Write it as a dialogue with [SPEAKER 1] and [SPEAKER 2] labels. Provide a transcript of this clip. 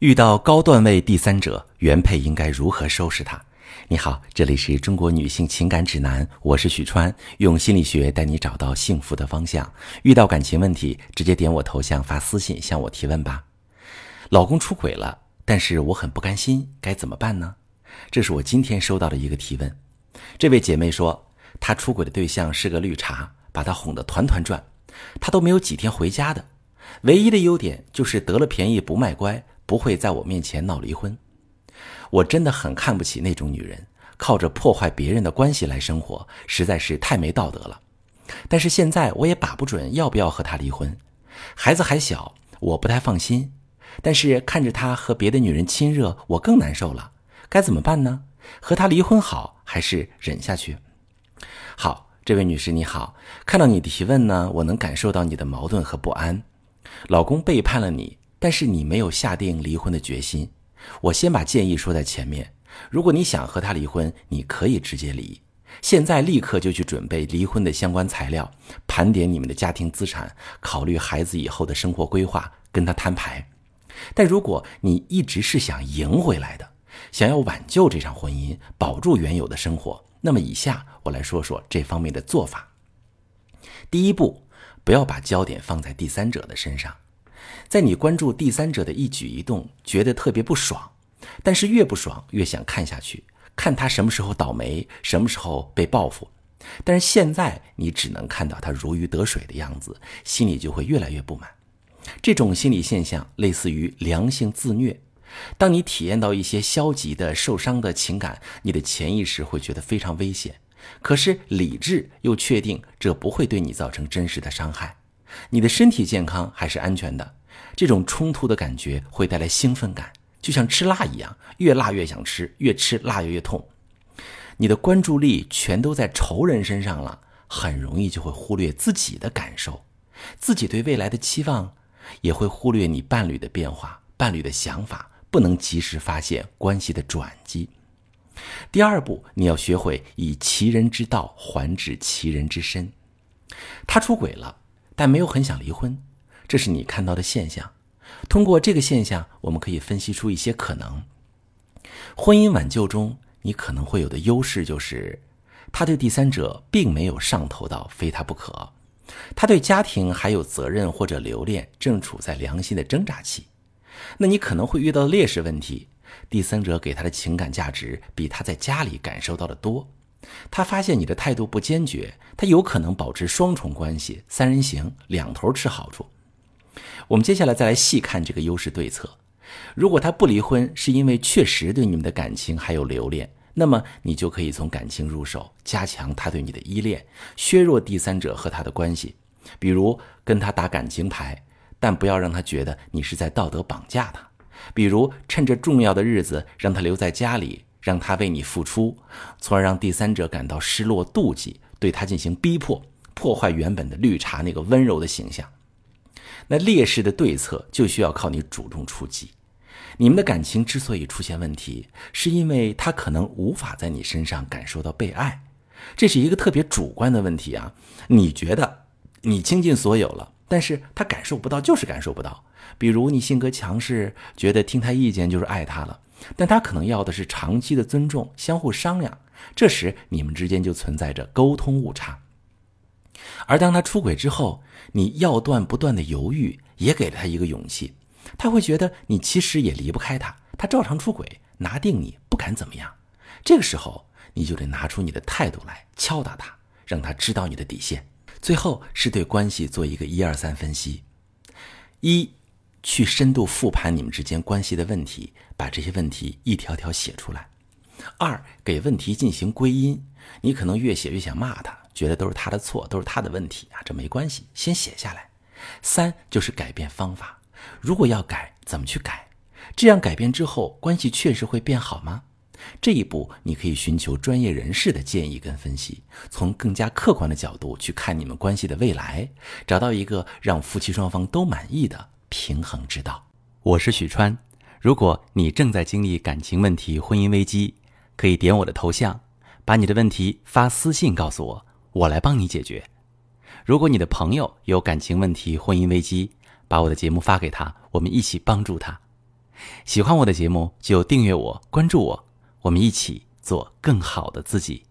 [SPEAKER 1] 遇到高段位第三者，原配应该如何收拾他？你好，这里是中国女性情感指南，我是许川，用心理学带你找到幸福的方向。遇到感情问题，直接点我头像发私信向我提问吧。老公出轨了，但是我很不甘心，该怎么办呢？这是我今天收到的一个提问。这位姐妹说，她出轨的对象是个绿茶，把她哄得团团转，她都没有几天回家的，唯一的优点就是得了便宜不卖乖。不会在我面前闹离婚，我真的很看不起那种女人，靠着破坏别人的关系来生活，实在是太没道德了。但是现在我也把不准要不要和他离婚，孩子还小，我不太放心。但是看着他和别的女人亲热，我更难受了。该怎么办呢？和他离婚好，还是忍下去？好，这位女士你好，看到你的提问呢，我能感受到你的矛盾和不安。老公背叛了你。但是你没有下定离婚的决心，我先把建议说在前面。如果你想和他离婚，你可以直接离，现在立刻就去准备离婚的相关材料，盘点你们的家庭资产，考虑孩子以后的生活规划，跟他摊牌。但如果你一直是想赢回来的，想要挽救这场婚姻，保住原有的生活，那么以下我来说说这方面的做法。第一步，不要把焦点放在第三者的身上。在你关注第三者的一举一动，觉得特别不爽，但是越不爽越想看下去，看他什么时候倒霉，什么时候被报复。但是现在你只能看到他如鱼得水的样子，心里就会越来越不满。这种心理现象类似于良性自虐。当你体验到一些消极的、受伤的情感，你的潜意识会觉得非常危险，可是理智又确定这不会对你造成真实的伤害，你的身体健康还是安全的。这种冲突的感觉会带来兴奋感，就像吃辣一样，越辣越想吃，越吃辣越越痛。你的关注力全都在仇人身上了，很容易就会忽略自己的感受，自己对未来的期望，也会忽略你伴侣的变化、伴侣的想法，不能及时发现关系的转机。第二步，你要学会以其人之道还治其人之身。他出轨了，但没有很想离婚。这是你看到的现象。通过这个现象，我们可以分析出一些可能。婚姻挽救中，你可能会有的优势就是，他对第三者并没有上头到非他不可，他对家庭还有责任或者留恋，正处在良心的挣扎期。那你可能会遇到劣势问题：第三者给他的情感价值比他在家里感受到的多。他发现你的态度不坚决，他有可能保持双重关系，三人行，两头吃好处。我们接下来再来细看这个优势对策。如果他不离婚，是因为确实对你们的感情还有留恋，那么你就可以从感情入手，加强他对你的依恋，削弱第三者和他的关系。比如跟他打感情牌，但不要让他觉得你是在道德绑架他。比如趁着重要的日子让他留在家里，让他为你付出，从而让第三者感到失落、妒忌，对他进行逼迫，破坏原本的绿茶那个温柔的形象。那劣势的对策就需要靠你主动出击。你们的感情之所以出现问题，是因为他可能无法在你身上感受到被爱，这是一个特别主观的问题啊。你觉得你倾尽所有了，但是他感受不到，就是感受不到。比如你性格强势，觉得听他意见就是爱他了，但他可能要的是长期的尊重，相互商量。这时你们之间就存在着沟通误差。而当他出轨之后，你要断不断的犹豫，也给了他一个勇气。他会觉得你其实也离不开他，他照常出轨，拿定你不敢怎么样。这个时候，你就得拿出你的态度来敲打他，让他知道你的底线。最后是对关系做一个一二三分析：一，去深度复盘你们之间关系的问题，把这些问题一条条写出来；二，给问题进行归因。你可能越写越想骂他。觉得都是他的错，都是他的问题啊，这没关系，先写下来。三就是改变方法，如果要改，怎么去改？这样改变之后，关系确实会变好吗？这一步你可以寻求专业人士的建议跟分析，从更加客观的角度去看你们关系的未来，找到一个让夫妻双方都满意的平衡之道。我是许川，如果你正在经历感情问题、婚姻危机，可以点我的头像，把你的问题发私信告诉我。我来帮你解决。如果你的朋友有感情问题、婚姻危机，把我的节目发给他，我们一起帮助他。喜欢我的节目就订阅我、关注我，我们一起做更好的自己。